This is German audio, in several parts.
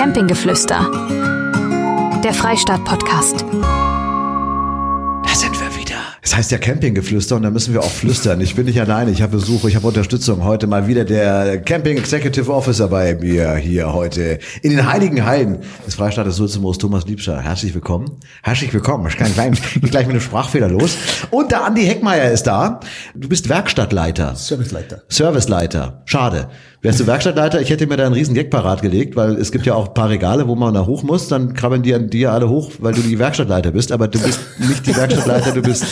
Campinggeflüster. Der Freistaat-Podcast. Da sind wir wieder. Es heißt ja Campinggeflüster und da müssen wir auch flüstern. Ich bin nicht alleine, ich habe Besuch, ich habe Unterstützung. Heute mal wieder der Camping Executive Officer bei mir hier heute in den Heiligen Hallen des Freistaates Sulzimoos, Thomas Liebscher. Herzlich willkommen. Herzlich willkommen. Ich kann gleich, gleich mit einem Sprachfehler los. Und der Andi Heckmeier ist da. Du bist Werkstattleiter. Serviceleiter. Serviceleiter. Schade. Wärst du Werkstattleiter, ich hätte mir da einen riesen Gag parat gelegt, weil es gibt ja auch ein paar Regale, wo man da hoch muss, dann krabbeln die an dir alle hoch, weil du die Werkstattleiter bist, aber du bist nicht die Werkstattleiter, du bist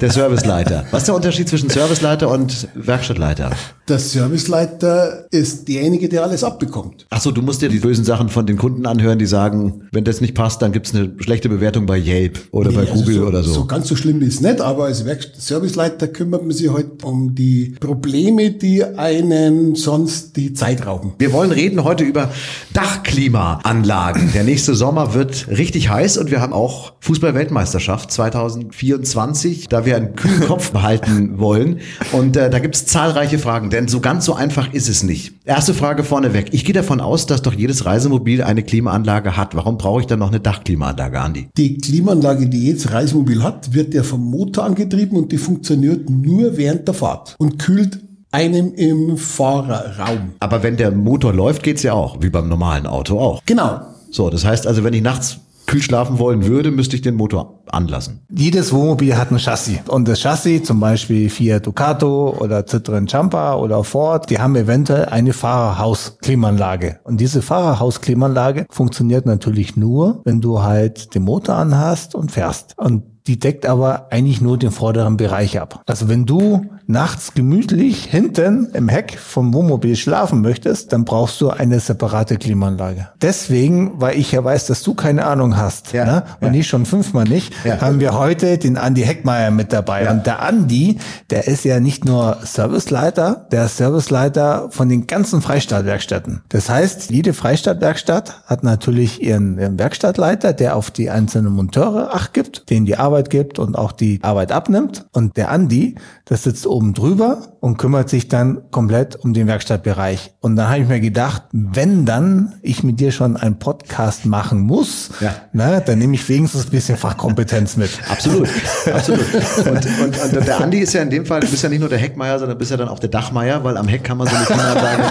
der Serviceleiter. Was ist der Unterschied zwischen Serviceleiter und Werkstattleiter? Der Serviceleiter ist derjenige, der alles abbekommt. Ach so, du musst dir die bösen Sachen von den Kunden anhören, die sagen, wenn das nicht passt, dann gibt's eine schlechte Bewertung bei Yelp oder bei Nee, also Google so, oder so. So ganz so schlimm ist es nicht, aber als Werk Serviceleiter kümmert man sich halt um die Probleme, die einen sonst die Zeit rauben. Wir wollen reden heute über Dachklimaanlagen. Der nächste Sommer wird richtig heiß und wir haben auch Fußball-Weltmeisterschaft 2024, da wir einen kühlen Kopf behalten wollen. Und äh, da gibt es zahlreiche Fragen, denn so ganz so einfach ist es nicht. Erste Frage vorneweg. Ich gehe davon aus, dass doch jedes Reisemobil eine Klimaanlage hat. Warum brauche ich dann noch eine Dachklimaanlage, Andi? Die Klimaanlage, die jedes Reisemobil hat, wird ja vom Motor angetrieben und die funktioniert nur während der Fahrt und kühlt einem im Fahrerraum. Aber wenn der Motor läuft, geht's ja auch, wie beim normalen Auto auch. Genau. So, das heißt also, wenn ich nachts kühl schlafen wollen würde, müsste ich den Motor anlassen. Jedes Wohnmobil hat ein Chassis. Und das Chassis, zum Beispiel Fiat Ducato oder Citroën Jumper oder Ford, die haben eventuell eine Fahrerhausklimaanlage. Und diese Fahrerhausklimaanlage funktioniert natürlich nur, wenn du halt den Motor anhast und fährst. Und die deckt aber eigentlich nur den vorderen Bereich ab. Also wenn du nachts gemütlich hinten im Heck vom Wohnmobil schlafen möchtest, dann brauchst du eine separate Klimaanlage. Deswegen, weil ich ja weiß, dass du keine Ahnung hast, Ja, ne? und ja. ich schon fünfmal nicht, Ja. haben wir heute den Andi Heckmeier mit dabei. Und der Andi, der ist ja nicht nur Serviceleiter, der ist Serviceleiter von den ganzen Freistaatwerkstätten. Das heißt, jede Freistaatwerkstatt hat natürlich ihren, ihren Werkstattleiter, der auf die einzelnen Monteure Acht gibt, denen die Arbeit gibt und auch die Arbeit abnimmt. Und der Andi, das sitzt oben drüber und kümmert sich dann komplett um den Werkstattbereich. Und dann habe ich mir gedacht, wenn dann ich mit dir schon einen Podcast machen muss, Ja. na, dann nehme ich wenigstens ein bisschen Fachkompetenz mit. Absolut, absolut. Und, und, und der Andi ist ja in dem Fall, du bist ja nicht nur der Heckmeier, sondern bist ja dann auch der Dachmeier, weil am Heck kann man so eine Klimaanlage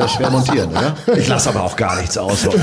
äh, schwer montieren, oder? Ich lasse aber auch gar nichts aus heute.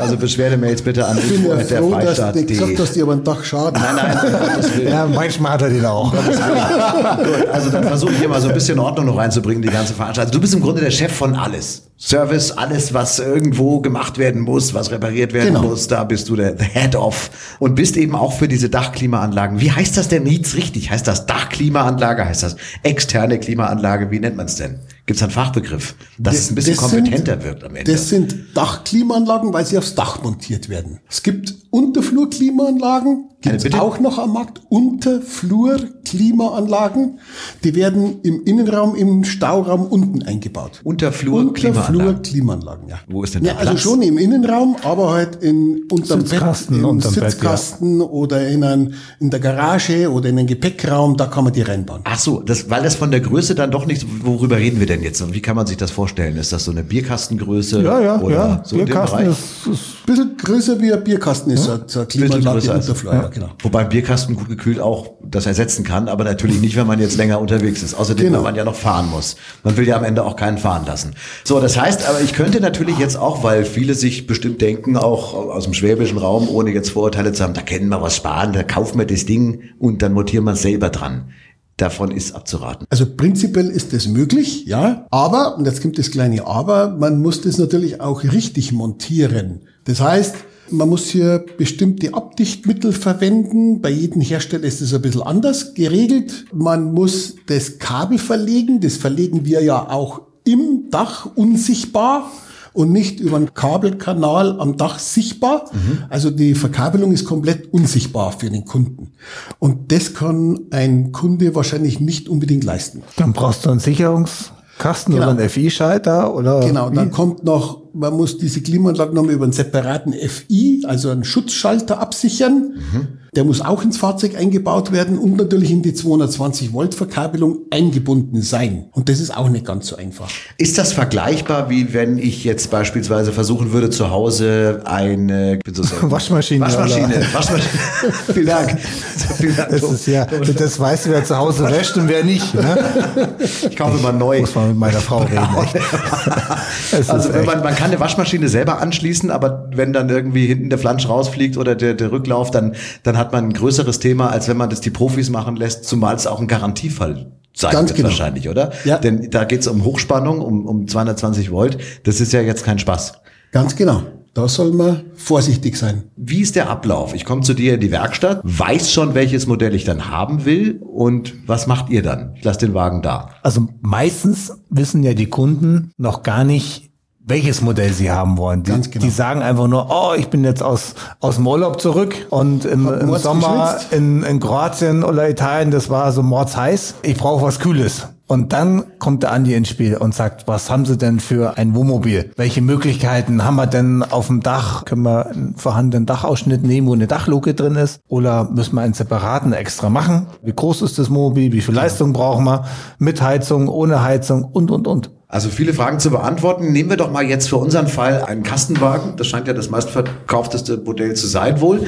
Also Beschwerdemails bitte an Ich bin ja der froh, dass du Freistaat.de. gesagt hast, die aber ein Dach schaden. Nein, nein. Ja, manchmal hat er den auch. Gut, also dann versuche ich hier mal so ein bisschen Ordnung noch reinzubringen, die ganze Veranstaltung. Du bist im Grunde der Chef von alles. Service, alles, was irgendwo gemacht werden muss, was repariert werden Genau. muss, da bist du der Head of und bist eben auch für diese Dachklimaanlagen. Wie heißt das denn jetzt richtig? Heißt das Dachklimaanlage? Heißt das externe Klimaanlage? Wie nennt man es denn? Gibt es einen Fachbegriff, dass es ein bisschen Das sind- kompetenter wird am Ende? Das sind Dachklimaanlagen, weil sie aufs Dach montiert werden. Es gibt Unterflurklimaanlagen, gibt es bitte? auch noch am Markt. Unterflurklimaanlagen, die werden im Innenraum, im Stauraum unten eingebaut. Unterflur-Klimaanlagen. Unterflurklimaanlagen, ja. Wo ist denn ja, der also Platz? schon im Innenraum, aber halt in unterm Sitzkasten, Bett, im unterm Bett, ja. Sitzkasten oder in, ein, in der Garage oder in einen Gepäckraum, da kann man die reinbauen. Ach so, das, weil das von der Größe dann doch nicht, worüber reden wir denn jetzt und wie kann man sich das vorstellen? Ist das so eine Bierkastengröße? Ja, ja, oder ja. so in dem Bierkasten Bereich? ist, ist bisschen größer wie ein Bierkasten ist so eine Bisschen Klimaanlage Unterflur, ja, genau. Wobei ein Bierkasten gut gekühlt auch das ersetzen kann, aber natürlich nicht, wenn man jetzt länger unterwegs ist. Außerdem, Genau. wenn man ja noch fahren muss. Man will ja am Ende auch keinen fahren lassen. So, das heißt, aber ich könnte natürlich jetzt auch, weil viele sich bestimmt denken, auch aus dem schwäbischen Raum, ohne jetzt Vorurteile zu haben, da können wir was sparen, da kaufen wir das Ding und dann montieren wir es selber dran. Davon ist abzuraten. Also prinzipiell ist das möglich, ja. Aber, und jetzt kommt das kleine Aber, man muss das natürlich auch richtig montieren. Das heißt, man muss hier bestimmte Abdichtmittel verwenden. Bei jedem Hersteller ist es ein bisschen anders geregelt. Man muss das Kabel verlegen. Das verlegen wir ja auch im Dach unsichtbar und nicht über einen Kabelkanal am Dach sichtbar. Also die Verkabelung ist komplett unsichtbar für den Kunden. Und das kann ein Kunde wahrscheinlich nicht unbedingt leisten. dann brauchst du einen Sicherungskasten Genau. oder einen FI-Schalter oder Genau, dann kommt noch man muss diese Klimaanlage nochmal über einen separaten FI, also einen Schutzschalter absichern. Mhm. Der muss auch ins Fahrzeug eingebaut werden und natürlich in die 220 Volt Verkabelung eingebunden sein. Und das ist auch nicht ganz so einfach. Ist das vergleichbar, wie wenn ich jetzt beispielsweise versuchen würde, zu Hause eine so Waschmaschine. Waschmaschine. Waschmaschine. Vielen Dank. Vielen Dank. Das, ist ja, das weißt du, wer zu Hause wäscht und wer nicht. Ne? Ich kaufe mal neu. Muss man mit meiner Frau reden. also wenn man, man kann eine Waschmaschine selber anschließen, aber wenn dann irgendwie hinten der Flansch rausfliegt oder der, der Rücklauf, dann, dann hat hat man ein größeres Thema, als wenn man das die Profis machen lässt, zumal es auch ein Garantiefall sein Ganz wird genau. wahrscheinlich, oder? Ja. Denn da geht es um Hochspannung, um, um 220 Volt. Das ist ja jetzt kein Spaß. Ganz genau. Da soll man vorsichtig sein. Wie ist der Ablauf? Ich komme zu dir in die Werkstatt, weiß schon, welches Modell ich dann haben will und was macht ihr dann? Ich lasse den Wagen da. Also meistens wissen ja die Kunden noch gar nicht, welches Modell sie haben wollen. Die, genau. die sagen einfach nur, oh, ich bin jetzt aus, aus dem Urlaub zurück und im, im Sommer in, in Kroatien oder Italien, das war so mordsheiß. Ich brauche was Kühles. Und dann kommt der Andi ins Spiel und sagt, was haben Sie denn für ein Wohnmobil? Welche Möglichkeiten haben wir denn auf dem Dach? Können wir einen vorhandenen Dachausschnitt nehmen, wo eine Dachluke drin ist? Oder müssen wir einen separaten extra machen? Wie groß ist das Wohnmobil? Wie viel Leistung brauchen wir? Mit Heizung, ohne Heizung und, und, und. Also viele Fragen zu beantworten. Nehmen wir doch mal jetzt für unseren Fall einen Kastenwagen. Das scheint ja das meistverkaufteste Modell zu sein wohl.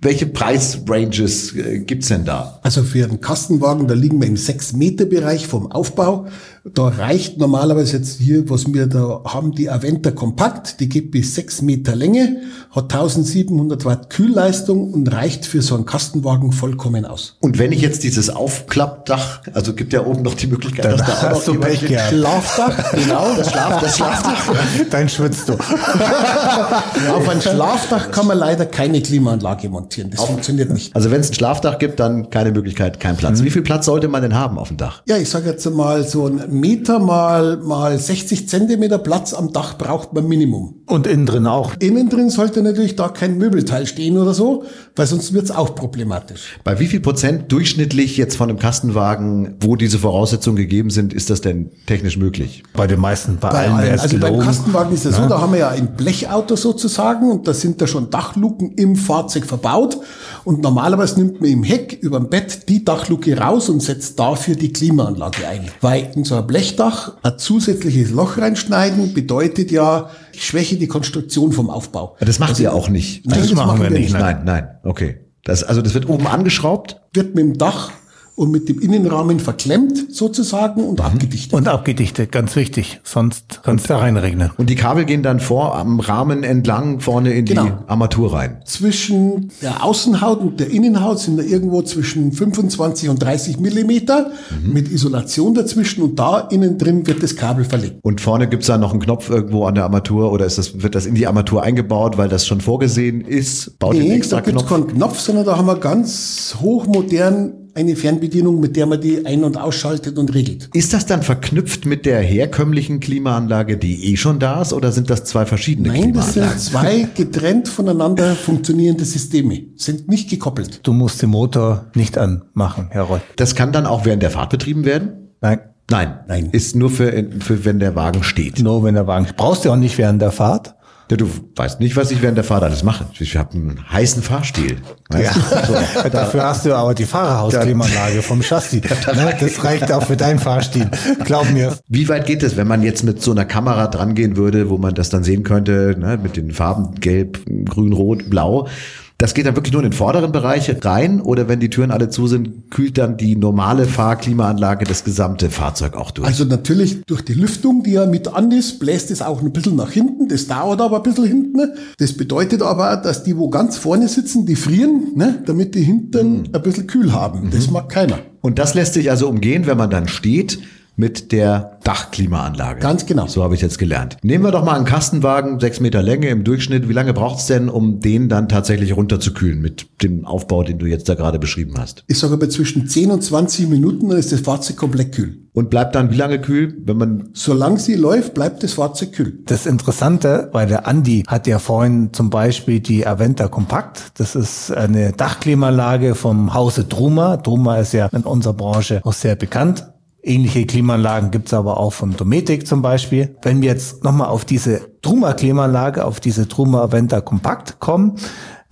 Welche Preisranges äh, gibt's denn da? Also für einen Kastenwagen, da liegen wir im 6-Meter-Bereich vom Aufbau. Da reicht normalerweise jetzt hier, was wir da haben, die Aventa Kompakt, die geht bis 6 Meter Länge, hat 1700 Watt Kühlleistung und reicht für so einen Kastenwagen vollkommen aus. Und wenn ich jetzt dieses Aufklappdach, also gibt ja oben noch die Möglichkeit, Dann dass da auch noch Pech Schlafdach, genau, das, Schlaf, das Schlafdach. Dann schwitzt du. Auf ein Schlafdach kann man leider keine Klimaanlage montieren. Das auf, funktioniert nicht. Also wenn es ein Schlafdach gibt, dann keine Möglichkeit, kein Platz. Mhm. Wie viel Platz sollte man denn haben auf dem Dach? Ja, ich sage jetzt mal so ein Meter mal, mal 60 Zentimeter Platz am Dach braucht man Minimum. Und innen drin auch? Innen drin sollte natürlich da kein Möbelteil stehen oder so, weil sonst wird es auch problematisch. Bei wie viel Prozent durchschnittlich jetzt von einem Kastenwagen, wo diese Voraussetzungen gegeben sind, ist das denn technisch möglich? Bei den meisten, bei, bei allen. allen. Also beim Kastenwagen ist es ja. so, da haben wir ja ein Blechauto sozusagen und da sind da schon Dachluken im Fahrzeug verbaut und normalerweise nimmt man im Heck über dem Bett die Dachluke raus und setzt dafür die Klimaanlage ein. Weil in so ein Blechdach ein zusätzliches Loch reinschneiden bedeutet ja, ich schwäche die Konstruktion vom Aufbau. Das macht also, ihr auch nicht. Nein, das, das machen wir nicht. Nein, nein, okay. Das, also das wird oben angeschraubt? Wird mit dem Dach und mit dem Innenrahmen verklemmt sozusagen und mhm. abgedichtet. Und abgedichtet, ganz wichtig, sonst kann es da reinregnen. Und die Kabel gehen dann vor am Rahmen entlang vorne in genau. die Armatur rein. Zwischen der Außenhaut und der Innenhaut sind da irgendwo zwischen 25 und 30 Millimeter mhm. mit Isolation dazwischen und da innen drin wird das Kabel verlegt. Und vorne gibt's da noch einen Knopf irgendwo an der Armatur oder ist das, wird das in die Armatur eingebaut, weil das schon vorgesehen ist? Baut nee, extra da gibt's keinen Knopf, sondern da haben wir ganz hochmodern eine Fernbedienung, mit der man die ein- und ausschaltet und regelt. Ist das dann verknüpft mit der herkömmlichen Klimaanlage, die eh schon da ist, oder sind das zwei verschiedene Nein, das sind zwei getrennt voneinander funktionierende Systeme, sind nicht gekoppelt. Du musst den Motor nicht anmachen, Herr Roll. Das kann dann auch während der Fahrt betrieben werden? Nein. Nein, Nein. Ist nur für, für, wenn der Wagen steht. Nur wenn der Wagen, brauchst du auch nicht während der Fahrt. Ja, du weißt nicht, was ich während der Fahrt alles mache. Ich habe einen heißen Fahrstil. Ja. So, Dafür hast du aber die Fahrerhausklimaanlage vom Chassis. Ne, das reicht auch für deinen Fahrstil. Glaub mir. Wie weit geht es, wenn man jetzt mit so einer Kamera drangehen würde, wo man das dann sehen könnte, ne, mit den Farben gelb, grün, rot, blau? Das geht dann wirklich nur in den vorderen Bereich rein oder wenn die Türen alle zu sind, kühlt dann die normale Fahrklimaanlage das gesamte Fahrzeug auch durch? Also natürlich durch die Lüftung, die ja mit an ist, bläst es auch ein bisschen nach hinten. Das dauert aber ein bisschen hinten. Das bedeutet aber, dass die, wo ganz vorne sitzen, die frieren, ne, damit die hinten mhm. ein bisschen kühl haben. Mhm. Das mag keiner. Und das lässt sich also umgehen, wenn man dann steht mit der Dachklimaanlage. Ganz genau. So habe ich jetzt gelernt. Nehmen wir doch mal einen Kastenwagen, sechs Meter Länge im Durchschnitt. Wie lange braucht es denn, um den dann tatsächlich runterzukühlen mit dem Aufbau, den du jetzt da gerade beschrieben hast? Ich sage aber zwischen 10 und 20 Minuten, dann ist das Fahrzeug komplett kühl. Und bleibt dann wie lange kühl, wenn man... Solange sie läuft, bleibt das Fahrzeug kühl. Das Interessante, weil der Andi hat ja vorhin zum Beispiel die Aventa Kompakt. Das ist eine Dachklimaanlage vom Hause Druma. Druma ist ja in unserer Branche auch sehr bekannt. Ähnliche Klimaanlagen gibt's aber auch von Dometic zum Beispiel. Wenn wir jetzt nochmal auf diese Truma-Klimaanlage auf diese Truma Venta Compact kommen.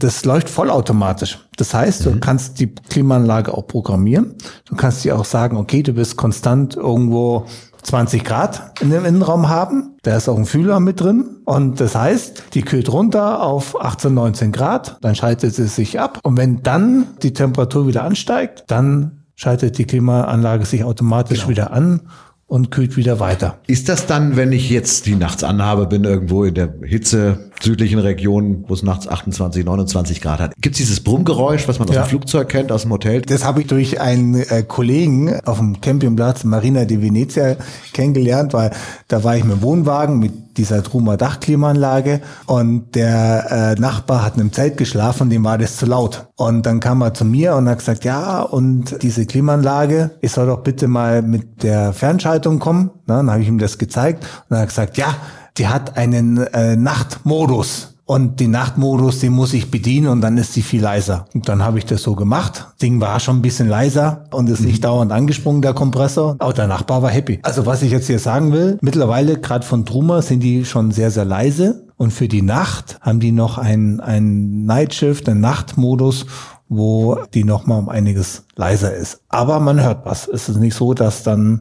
Das läuft vollautomatisch. Das heißt, du kannst die Klimaanlage auch programmieren. Du kannst dir auch sagen, okay, du bist konstant irgendwo 20 Grad in dem Innenraum haben. Da ist auch ein Fühler mit drin. Und das heißt, die kühlt runter auf 18, 19 Grad. Dann schaltet sie sich ab. Und wenn dann die Temperatur wieder ansteigt, dann schaltet die Klimaanlage sich automatisch Genau. wieder an und kühlt wieder weiter. Ist das dann, wenn ich jetzt die nachts anhabe, bin irgendwo in der Hitze südlichen Region, wo es nachts 28, 29 Grad hat, gibt es dieses Brummgeräusch, was man aus Ja. dem Flugzeug kennt, aus dem Hotel? Das habe ich durch einen äh, Kollegen auf dem Campingplatz Marina di Venezia kennengelernt, weil da war ich mit dem Wohnwagen mit dieser Truma Dachklimaanlage und der äh, Nachbar hat in einem Zelt geschlafen, dem war das zu laut. Und dann kam er zu mir und hat gesagt, ja, und diese Klimaanlage, ich soll doch bitte mal mit der Fernschaltung kommen. Na, dann habe ich ihm das gezeigt und er hat gesagt, ja, die hat einen äh, Nachtmodus. Und den Nachtmodus, den muss ich bedienen und dann ist sie viel leiser. Und dann habe ich das so gemacht. Ding war schon ein bisschen leiser und ist nicht dauernd angesprungen, der Kompressor. Aber der Nachbar war happy. Also was ich jetzt hier sagen will, mittlerweile gerade von Truma sind die schon sehr, sehr leise. Und für die Nacht haben die noch ein, ein Nightshift, einen Nachtmodus, wo die nochmal um einiges leiser ist. Aber man hört was. Es ist nicht so, dass dann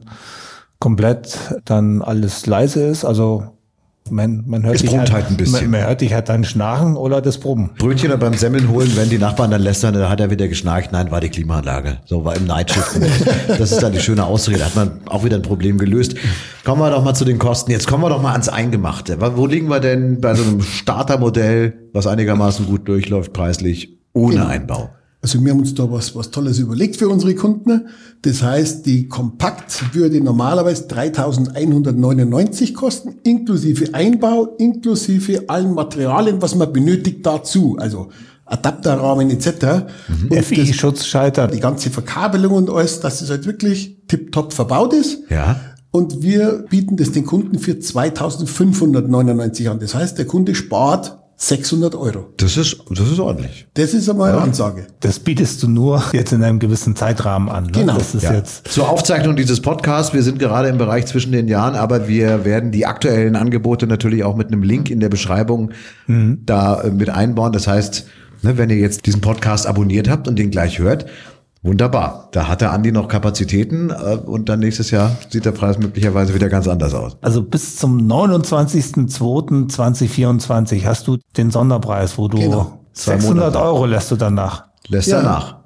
komplett dann alles leise ist. Also man, man hört Es dich brummt halt ein bisschen. Man, man hört dich halt dann schnarchen oder das Brummen. Brötchen beim Semmeln holen, wenn die Nachbarn dann lästern, dann hat er wieder geschnarcht, nein, war die Klimaanlage. So war im Nightshift. Das ist dann die schöne Ausrede. Hat man auch wieder ein Problem gelöst. Kommen wir doch mal zu den Kosten. Jetzt kommen wir doch mal ans Eingemachte. Wo liegen wir denn bei so einem Startermodell, was einigermaßen gut durchläuft, preislich, ohne. Einbau? Also wir haben uns da was, was Tolles überlegt für unsere Kunden. Das heißt, die Kompakt würde normalerweise 3.199 kosten, inklusive Einbau, inklusive allen Materialien, was man benötigt dazu. Also Adapterrahmen etc. Und das- FI-Schutzschalter. die ganze Verkabelung und alles, dass es halt wirklich tipptopp verbaut ist. Ja. Und wir bieten das den Kunden für 2599 an. Das heißt, der Kunde spart 600 Euro. Das ist, das ist ordentlich. Das ist einmal eine Ansage. Das bietest du nur jetzt in einem gewissen Zeitrahmen an. Ne? Genau, Das ist Ja. jetzt. Zur Aufzeichnung dieses Podcasts, wir sind gerade im Bereich zwischen den Jahren, aber wir werden die aktuellen Angebote natürlich auch mit einem Link in der Beschreibung da äh, mit einbauen. Das heißt, ne, wenn ihr jetzt diesen Podcast abonniert habt und den gleich hört, wunderbar. Da hat der Andi noch Kapazitäten äh, und dann nächstes Jahr sieht der Preis möglicherweise wieder ganz anders aus. Also bis zum 29.02.2024 hast du den Sonderpreis, wo du Genau. Zwei 600 Monate. Euro lässt du danach. Lässt Ja. er nach.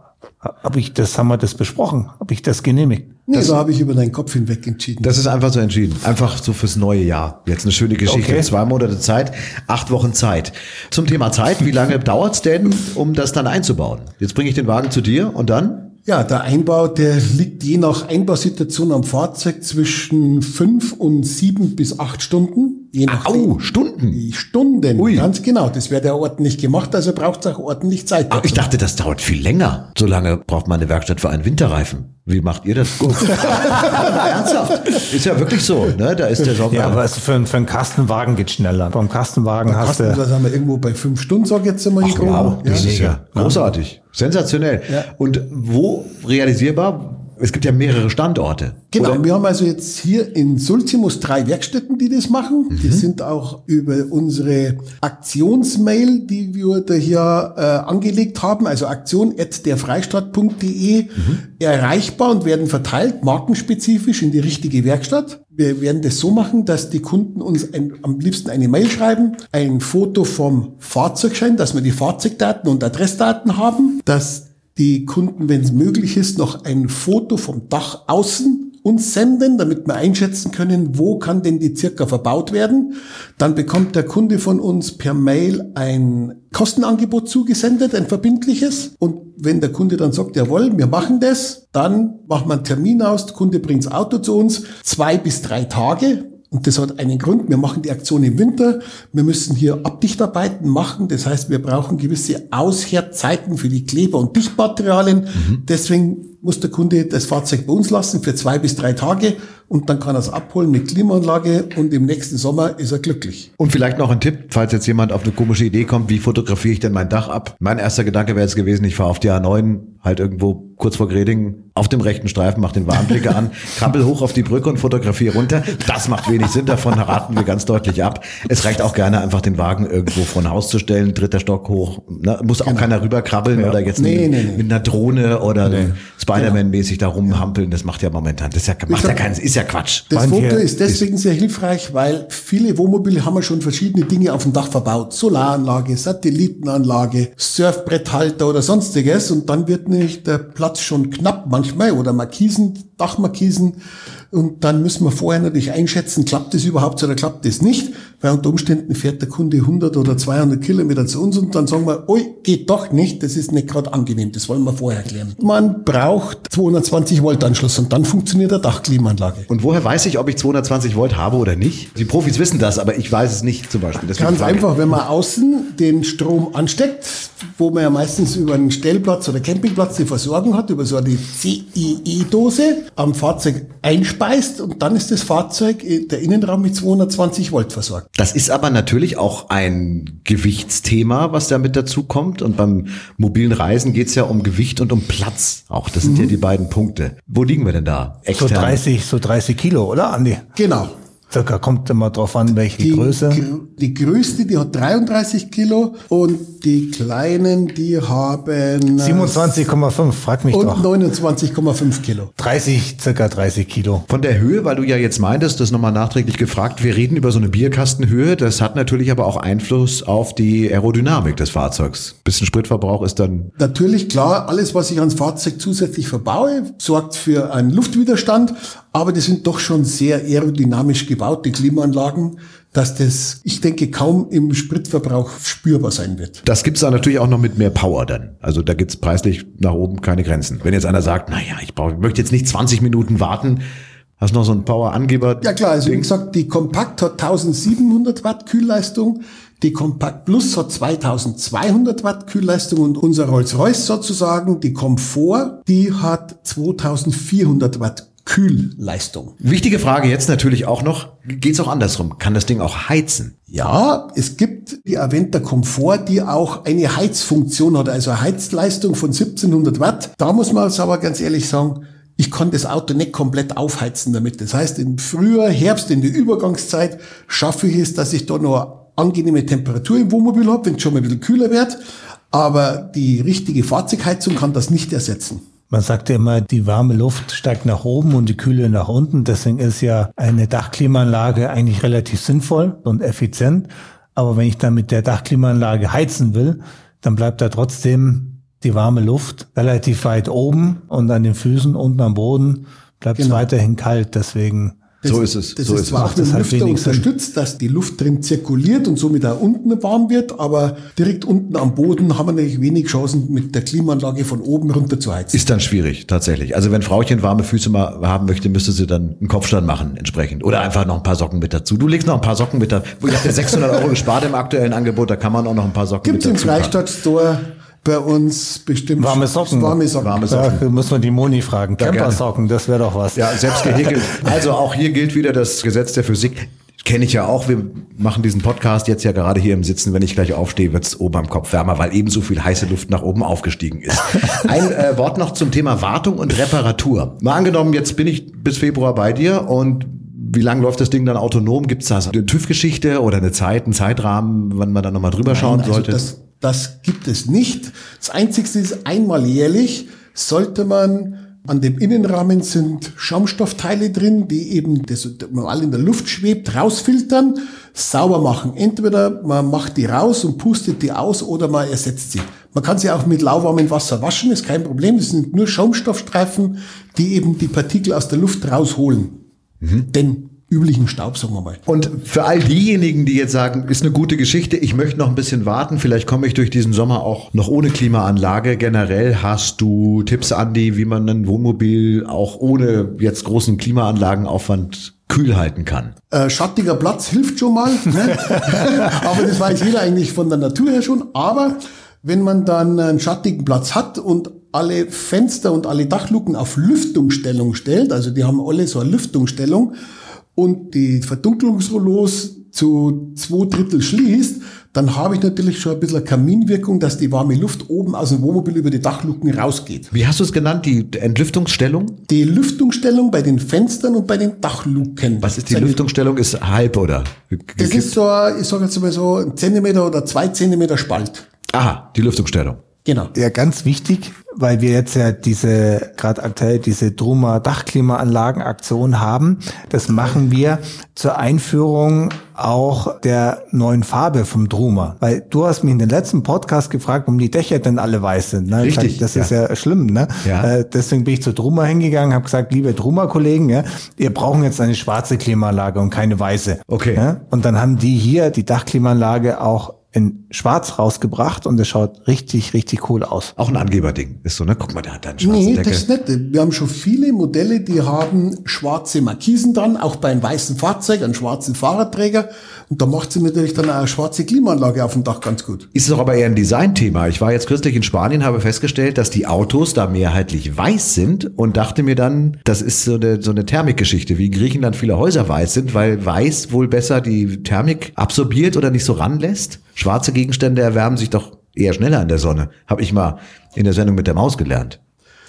Habe ich das, haben wir das besprochen? Habe ich das genehmigt? Nee, da habe ich über deinen Kopf hinweg entschieden. Das ist einfach so entschieden. Einfach so fürs neue Jahr. Jetzt eine schöne Geschichte. Okay. Zwei Monate Zeit, acht Wochen Zeit. Zum Thema Zeit, wie lange dauert's denn, um das dann einzubauen? Jetzt bringe ich den Wagen zu dir und dann? Ja, der Einbau, der liegt je nach Einbausituation am Fahrzeug zwischen fünf und sieben bis acht Stunden. Je nach Au, Stunden. Stunden, Ui. ganz genau. Das wird ja ordentlich gemacht, also braucht es auch ordentlich Zeit. Aber ich dachte, das dauert viel länger. So lange braucht man eine Werkstatt für einen Winterreifen. Wie macht ihr das? Ernsthaft. Ist ja wirklich so, ne? Da ist der Sommer. Ja, aber es für, einen- für einen Kastenwagen geht schneller. Beim Kastenwagen hast Kosten, du. das haben wir irgendwo bei fünf Stunden, sag ich jetzt einmal. Ach, wow, ja. das ist ja großartig. Sensationell. Ja. Und wo realisierbar? Es gibt ja mehrere Standorte. Genau, Oder? wir haben also jetzt hier in Sulzimus drei Werkstätten, die das machen. Die Mhm. sind auch über unsere Aktionsmail, die wir da hier äh, angelegt haben, also aktion.derfreistaat.de, Mhm. erreichbar und werden verteilt, markenspezifisch in die richtige Werkstatt. Wir werden das so machen, dass die Kunden uns ein, am liebsten eine Mail schreiben, ein Foto vom Fahrzeugschein, dass wir die Fahrzeugdaten und Adressdaten haben, dass die Kunden, wenn es möglich ist, noch ein Foto vom Dach außen uns senden, damit wir einschätzen können, wo kann denn die circa verbaut werden. Dann bekommt der Kunde von uns per Mail ein Kostenangebot zugesendet, ein verbindliches. Und wenn der Kunde dann sagt, jawohl, wir machen das, dann machen wir einen Termin aus, der Kunde bringt das Auto zu uns, zwei bis drei Tage. Und das hat einen Grund. Wir machen die Aktion im Winter. Wir müssen hier Abdichtarbeiten machen. Das heißt, wir brauchen gewisse Aushärtzeiten für die Kleber- und Dichtmaterialien. Deswegen muss der Kunde das Fahrzeug bei uns lassen für zwei bis drei Tage und dann kann er es abholen mit Klimaanlage und im nächsten Sommer ist er glücklich. Und vielleicht noch ein Tipp, falls jetzt jemand auf eine komische Idee kommt, wie fotografiere ich denn mein Dach ab? Mein erster Gedanke wäre jetzt gewesen, ich fahre auf die A9 halt irgendwo kurz vor Greding auf dem rechten Streifen, mach den Warnblicker an, krabbel hoch auf die Brücke und fotografiere runter. Das macht wenig Sinn, davon raten wir ganz deutlich ab. Es reicht auch gerne einfach den Wagen irgendwo vor ein Haus zu stellen, dritter Stock hoch. Ne? Muss auch keiner rüberkrabbeln ja. oder jetzt nee, mit, nee, nee. mit einer Drohne oder nee. Spider-Man-mäßig da rumhampeln. Das macht ja momentan, das ist ja, macht ja keinen, ist ja Quatsch. Das Foto ist deswegen sehr hilfreich, weil viele Wohnmobile haben ja schon verschiedene Dinge auf dem Dach verbaut. Solaranlage, Satellitenanlage, Surfbretthalter oder sonstiges und dann wird nicht der Platz schon knapp manchmal oder Markisen, Dachmarkisen. Und dann müssen wir vorher natürlich einschätzen, klappt das überhaupt oder klappt das nicht. Weil unter Umständen fährt der Kunde 100 oder 200 Kilometer zu uns und dann sagen wir, oi, geht doch nicht, das ist nicht gerade angenehm, das wollen wir vorher klären. Man braucht 220 Volt Anschluss und dann funktioniert der Dachklimaanlage. Und woher weiß ich, ob ich 220 Volt habe oder nicht? Die Profis wissen das, aber ich weiß es nicht zum Beispiel. Deswegen Ganz einfach, wenn man außen den Strom ansteckt, wo man ja meistens über einen Stellplatz oder Campingplatz die Versorgung hat, über so eine CIE-Dose am Fahrzeug einspeist und dann ist das Fahrzeug, der Innenraum mit 220 Volt versorgt. Das ist aber natürlich auch ein Gewichtsthema, was da mit dazu kommt. Und beim mobilen Reisen geht es ja um Gewicht und um Platz. Auch das sind mhm. ja die beiden Punkte. Wo liegen wir denn da? Extern? So 30, so 30 Kilo, oder Andi? Genau. Circa kommt immer drauf an, welche die, Größe. Die größte, die hat 33 Kilo und die kleinen, die haben 27,5, äh, frag mich und doch. Und 29,5 Kilo. 30, circa 30 Kilo. Von der Höhe, weil du ja jetzt meintest, das nochmal nachträglich gefragt, wir reden über so eine Bierkastenhöhe, das hat natürlich aber auch Einfluss auf die Aerodynamik des Fahrzeugs. Bisschen Spritverbrauch ist dann... Natürlich, klar, alles, was ich ans Fahrzeug zusätzlich verbaue, sorgt für einen Luftwiderstand, aber die sind doch schon sehr aerodynamisch gebaut, die Klimaanlagen, dass das, ich denke, kaum im Spritverbrauch spürbar sein wird. Das gibt's da natürlich auch noch mit mehr Power dann. Also da gibt's preislich nach oben keine Grenzen. Wenn jetzt einer sagt, naja, ich, brauche, ich möchte jetzt nicht 20 Minuten warten, Hast du noch so einen Power-Angeber? Ja klar, also wie gesagt, die Kompakt hat 1700 Watt Kühlleistung, die Compact Plus hat 2200 Watt Kühlleistung und unser Rolls-Royce sozusagen, die Komfort, die hat 2400 Watt Kühlleistung. Wichtige Frage jetzt natürlich auch noch, geht es auch andersrum? Kann das Ding auch heizen? Ja, es gibt die Aventa Komfort, die auch eine Heizfunktion hat, also eine Heizleistung von 1700 Watt. Da muss man aber ganz ehrlich sagen, ich kann das Auto nicht komplett aufheizen damit. Das heißt, im Frühjahr, Herbst, in der Übergangszeit schaffe ich es, dass ich da noch angenehme Temperatur im Wohnmobil habe, wenn es schon mal ein bisschen kühler wird. Aber die richtige Fahrzeugheizung kann das nicht ersetzen. Man sagt ja immer, die warme Luft steigt nach oben und die kühle nach unten. Deswegen ist ja eine Dachklimaanlage eigentlich relativ sinnvoll und effizient. Aber wenn ich dann mit der Dachklimaanlage heizen will, dann bleibt da trotzdem die warme Luft relativ weit oben und an den Füßen unten am Boden bleibt es genau. weiterhin kalt. Deswegen das, so ist es. Das so ist zwar auch mit dem Lüfter unterstützt, dass die Luft drin zirkuliert und somit auch unten warm wird, aber direkt unten am Boden haben wir natürlich wenig Chancen, mit der Klimaanlage von oben runter zu heizen. Ist dann schwierig, tatsächlich. Also wenn Frauchen warme Füße mal haben möchte, müsste sie dann einen Kopfstand machen, entsprechend. Oder einfach noch ein paar Socken mit dazu. Du legst noch ein paar Socken mit da. Ich habe 600 Euro gespart im aktuellen Angebot, da kann man auch noch ein paar Socken Gibt's mit dazu. Gibt im Freistadt Store bei uns bestimmt warme Socken. Warme Socken. Warme Socken. Da muss man die Moni fragen. Campersocken, das wäre doch was. Ja, selbst gehäkelt. Also auch hier gilt wieder das Gesetz der Physik. Kenne ich ja auch. Wir machen diesen Podcast jetzt ja gerade hier im Sitzen. Wenn ich gleich aufstehe, wird's oben am Kopf wärmer, weil eben so viel heiße Luft nach oben aufgestiegen ist. Ein äh, Wort noch zum Thema Wartung und Reparatur. Mal angenommen, jetzt bin ich bis Februar bei dir und wie lange läuft das Ding dann autonom? Gibt es da eine TÜV-Geschichte oder eine Zeit, einen Zeitrahmen, wann man da nochmal drüber Nein, schauen also sollte? Das, das gibt es nicht. Das Einzigste ist, einmal jährlich sollte man an dem Innenrahmen sind Schaumstoffteile drin, die eben das normal in der Luft schwebt, rausfiltern, sauber machen. Entweder man macht die raus und pustet die aus oder man ersetzt sie. Man kann sie auch mit lauwarmem Wasser waschen, ist kein Problem. Das sind nur Schaumstoffstreifen, die eben die Partikel aus der Luft rausholen. Mhm. Denn üblichen Staub, sagen wir mal. Und für all diejenigen, die jetzt sagen, ist eine gute Geschichte, ich möchte noch ein bisschen warten, vielleicht komme ich durch diesen Sommer auch noch ohne Klimaanlage. Generell hast du Tipps, Andi, wie man ein Wohnmobil auch ohne jetzt großen Klimaanlagenaufwand kühl halten kann. Äh, schattiger Platz hilft schon mal. Ne? aber das weiß jeder eigentlich von der Natur her schon. Aber Wenn man dann einen schattigen Platz hat und alle Fenster und alle Dachluken auf Lüftungsstellung stellt, also die haben alle so eine Lüftungsstellung und die Verdunklungsrollos zu zwei Drittel schließt, dann habe ich natürlich schon ein bisschen Kaminwirkung, dass die warme Luft oben aus dem Wohnmobil über die Dachluken rausgeht. Wie hast du es genannt, die Entlüftungsstellung? Die Lüftungsstellung bei den Fenstern und bei den Dachluken. Was ist die Seine- Lüftungsstellung? Ist halb oder? Das ist so, ich sage jetzt mal so, ein Zentimeter oder zwei Zentimeter Spalt. Aha, die Lüftungsstellung. Genau. Ja, ganz wichtig, weil wir jetzt ja diese, gerade aktuell diese Druma Dachklimaanlagenaktion haben. Das machen wir zur Einführung auch der neuen Farbe vom Druma. Weil du hast mich in den letzten Podcast gefragt, warum die Dächer denn alle weiß sind. Ne? Ich Richtig, Sag, das ja. ist ja schlimm. Ne? Ja. Äh, deswegen bin ich zu Druma hingegangen, habe gesagt, liebe Druma-Kollegen, ja, ihr brauchen jetzt eine schwarze Klimaanlage und keine weiße. Okay. Ja? Und dann haben die hier die Dachklimaanlage auch in schwarz rausgebracht und es schaut richtig, richtig cool aus. Auch ein Angeberding. Ist so, ne? Guck mal, der hat da einen schwarzen Nee, Deckel. das ist nicht. Wir haben schon viele Modelle, die haben schwarze Markisen dran, auch bei einem weißen Fahrzeug, einem schwarzen Fahrradträger. Und da macht sie natürlich dann auch eine schwarze Klimaanlage auf dem Dach ganz gut. Ist doch aber eher ein Designthema. Ich war jetzt kürzlich in Spanien, habe festgestellt, dass die Autos da mehrheitlich weiß sind und dachte mir dann, das ist so eine, so eine Thermikgeschichte, wie in Griechenland viele Häuser weiß sind, weil weiß wohl besser die Thermik absorbiert oder nicht so ranlässt. Schwarze Gegenstände erwärmen sich doch eher schneller in der Sonne. Habe ich mal in der Sendung mit der Maus gelernt.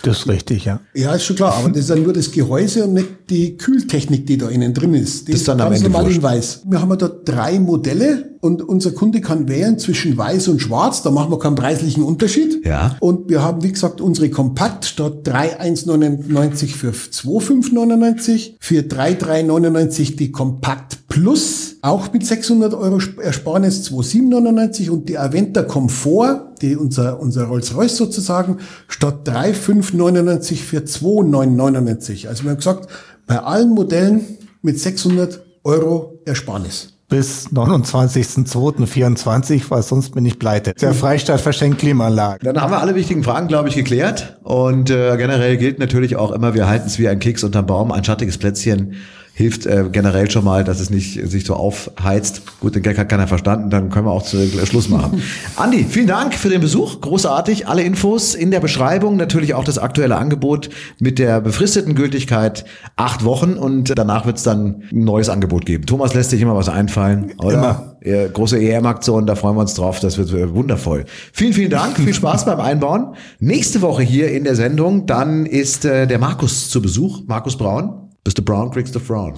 Das ist richtig, ja. Ja, ist schon klar, aber das ist ja nur das Gehäuse und nicht die Kühltechnik, die da innen drin ist. Die Das ist dann am Ende normal in weiß. Wir haben ja da drei Modelle und unser Kunde kann wählen zwischen weiß und schwarz. Da machen wir keinen preislichen Unterschied. Ja. Und wir haben, wie gesagt, unsere Kompakt statt 3,199 für 2,599, für 3,399 die Kompakt Plus, auch mit 600 Euro Ersparnis 2,799 und die Aventa Komfort, die unser, unser Rolls-Royce sozusagen, statt 3,599 für 2,999. Also wir haben gesagt, bei allen Modellen mit 600 Euro Ersparnis. Bis 29.02.24, weil sonst bin ich pleite. Der Freistaat verschenkt Klimaanlagen. Dann haben wir alle wichtigen Fragen, glaube ich, geklärt. Und äh, generell gilt natürlich auch immer, wir halten es wie ein Keks unterm Baum. Ein schattiges Plätzchen hilft äh, generell schon mal, dass es nicht sich so aufheizt. Gut, den Gag hat keiner verstanden, dann können wir auch zu, äh, Schluss machen. Andi, vielen Dank für den Besuch. Großartig. Alle Infos in der Beschreibung. Natürlich auch das aktuelle Angebot mit der befristeten Gültigkeit acht Wochen und danach wird es dann ein neues Angebot geben. Thomas lässt sich immer was einfallen, oder? Immer. Ja, große EM-Aktion, da freuen wir uns drauf. Das wird äh, wundervoll. Vielen, vielen Dank. Viel Spaß beim Einbauen. Nächste Woche hier in der Sendung, dann ist äh, der Markus zu Besuch. Markus Braun. Bist du Brown, kriegst du Frauen.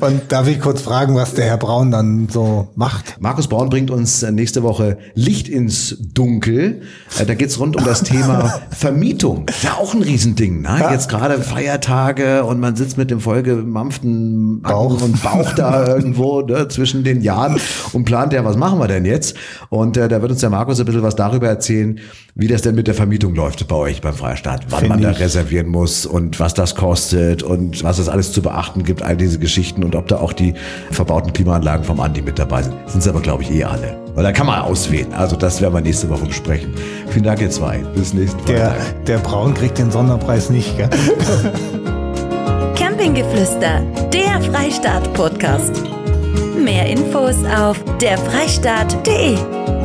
Und darf ich kurz fragen, was der Herr Braun dann so macht? Markus Braun bringt uns äh, nächste Woche Licht ins Dunkel. Äh, Da geht's rund um das Thema Vermietung. Ist ja auch ein Riesending. Ne? Ja. Jetzt gerade Feiertage und man sitzt mit dem vollgemampften Bauch. Und Bauch da irgendwo ne, zwischen den Jahren und plant ja, was machen wir denn jetzt? Und äh, da wird uns der Markus ein bisschen was darüber erzählen, wie das denn mit der Vermietung läuft bei euch beim Freistaat. Wann Find man da reservieren muss und was das kostet und was es alles zu beachten gibt, all diese Geschichten und ob da auch die verbauten Klimaanlagen vom Andi mit dabei sind. Sind sie aber, glaube ich, eh alle. Weil da kann man auswählen. Also das werden wir nächste Woche besprechen. Vielen Dank, ihr zwei. Bis nächsten Der, Freitag. der Braun kriegt den Sonderpreis nicht, gell? Campinggeflüster, der Freistaat-Podcast. Mehr Infos auf derfreistaat.de.